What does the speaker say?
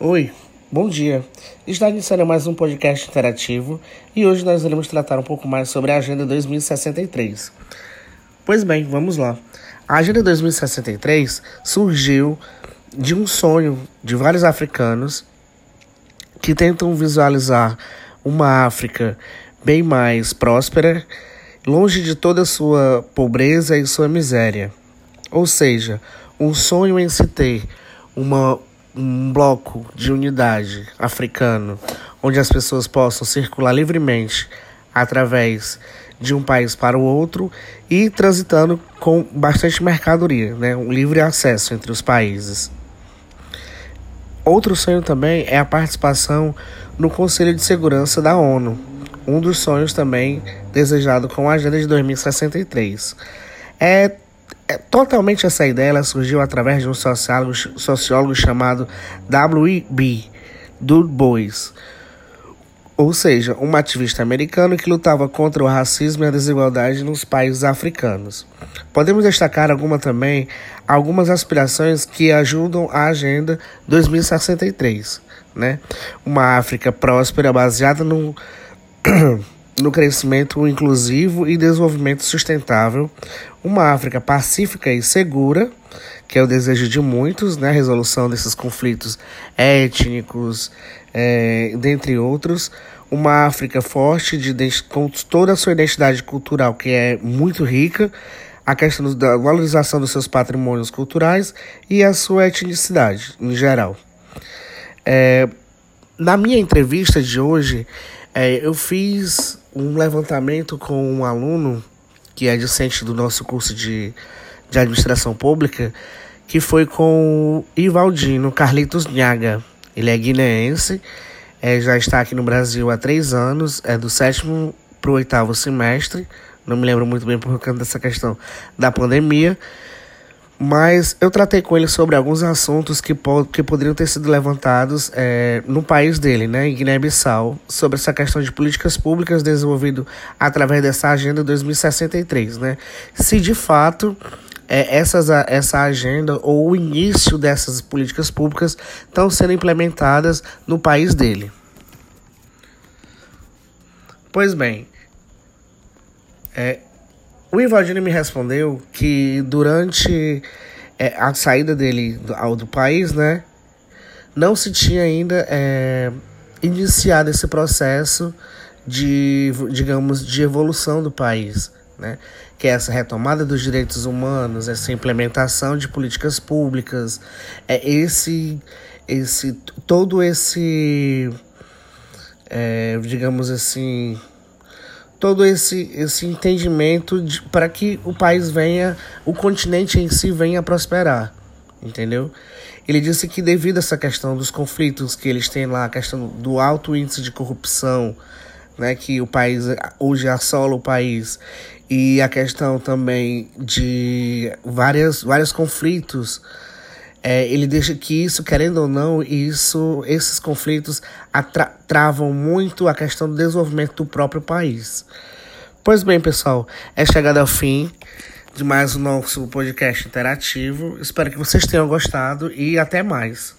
Oi, bom dia. Está iniciando mais um podcast interativo e hoje nós iremos tratar um pouco mais sobre a Agenda 2063. Pois bem, vamos lá. A Agenda 2063 surgiu de um sonho de vários africanos que tentam visualizar uma África bem mais próspera, longe de toda a sua pobreza e sua miséria. Ou seja, um sonho em se ter uma um bloco de unidade africano onde as pessoas possam circular livremente através de um país para o outro e transitando com bastante mercadoria, né? um livre acesso entre os países. Outro sonho também é a participação no Conselho de Segurança da ONU, um dos sonhos também desejado com a Agenda de 2063. É totalmente essa ideia ela surgiu através de um sociólogo, sociólogo chamado W.E.B. Du Bois, ou seja, um ativista americano que lutava contra o racismo e a desigualdade nos países africanos. Podemos destacar alguma também algumas aspirações que ajudam a Agenda 2063, né? Uma África próspera baseada no no crescimento inclusivo e desenvolvimento sustentável, uma África pacífica e segura, que é o desejo de muitos, né, a resolução desses conflitos étnicos, é, dentre outros, uma África forte de, com toda a sua identidade cultural, que é muito rica, a questão da valorização dos seus patrimônios culturais e a sua etnicidade em geral. É, na minha entrevista de hoje, é, eu fiz um levantamento com um aluno que é docente do nosso curso de, de administração pública, que foi com o Ivaldino Carlitos Nhaga. Ele é guineense, é, já está aqui no Brasil há três anos, é do sétimo para o oitavo semestre. Não me lembro muito bem por causa dessa questão da pandemia. Mas eu tratei com ele sobre alguns assuntos que, po que poderiam ter sido levantados é, no país dele, né, em Guiné-Bissau, sobre essa questão de políticas públicas desenvolvido através dessa Agenda 2063. Né? Se de fato é, essas, essa agenda ou o início dessas políticas públicas estão sendo implementadas no país dele. Pois bem, é, o Ivaldino me respondeu que durante é, a saída dele do, ao, do país, né, não se tinha ainda é, iniciado esse processo de, digamos, de evolução do país, né, que é essa retomada dos direitos humanos, essa implementação de políticas públicas, é esse, esse, todo esse, é, digamos assim, todo esse, esse entendimento para que o país venha, o continente em si venha prosperar, entendeu? Ele disse que devido a essa questão dos conflitos que eles têm lá, a questão do alto índice de corrupção, né, que o país hoje assola o país, e a questão também de várias, vários conflitos é, ele deixa que isso, querendo ou não, isso, esses conflitos travam muito a questão do desenvolvimento do próprio país. Pois bem, pessoal, é chegado ao fim de mais o nosso podcast interativo. Espero que vocês tenham gostado e até mais.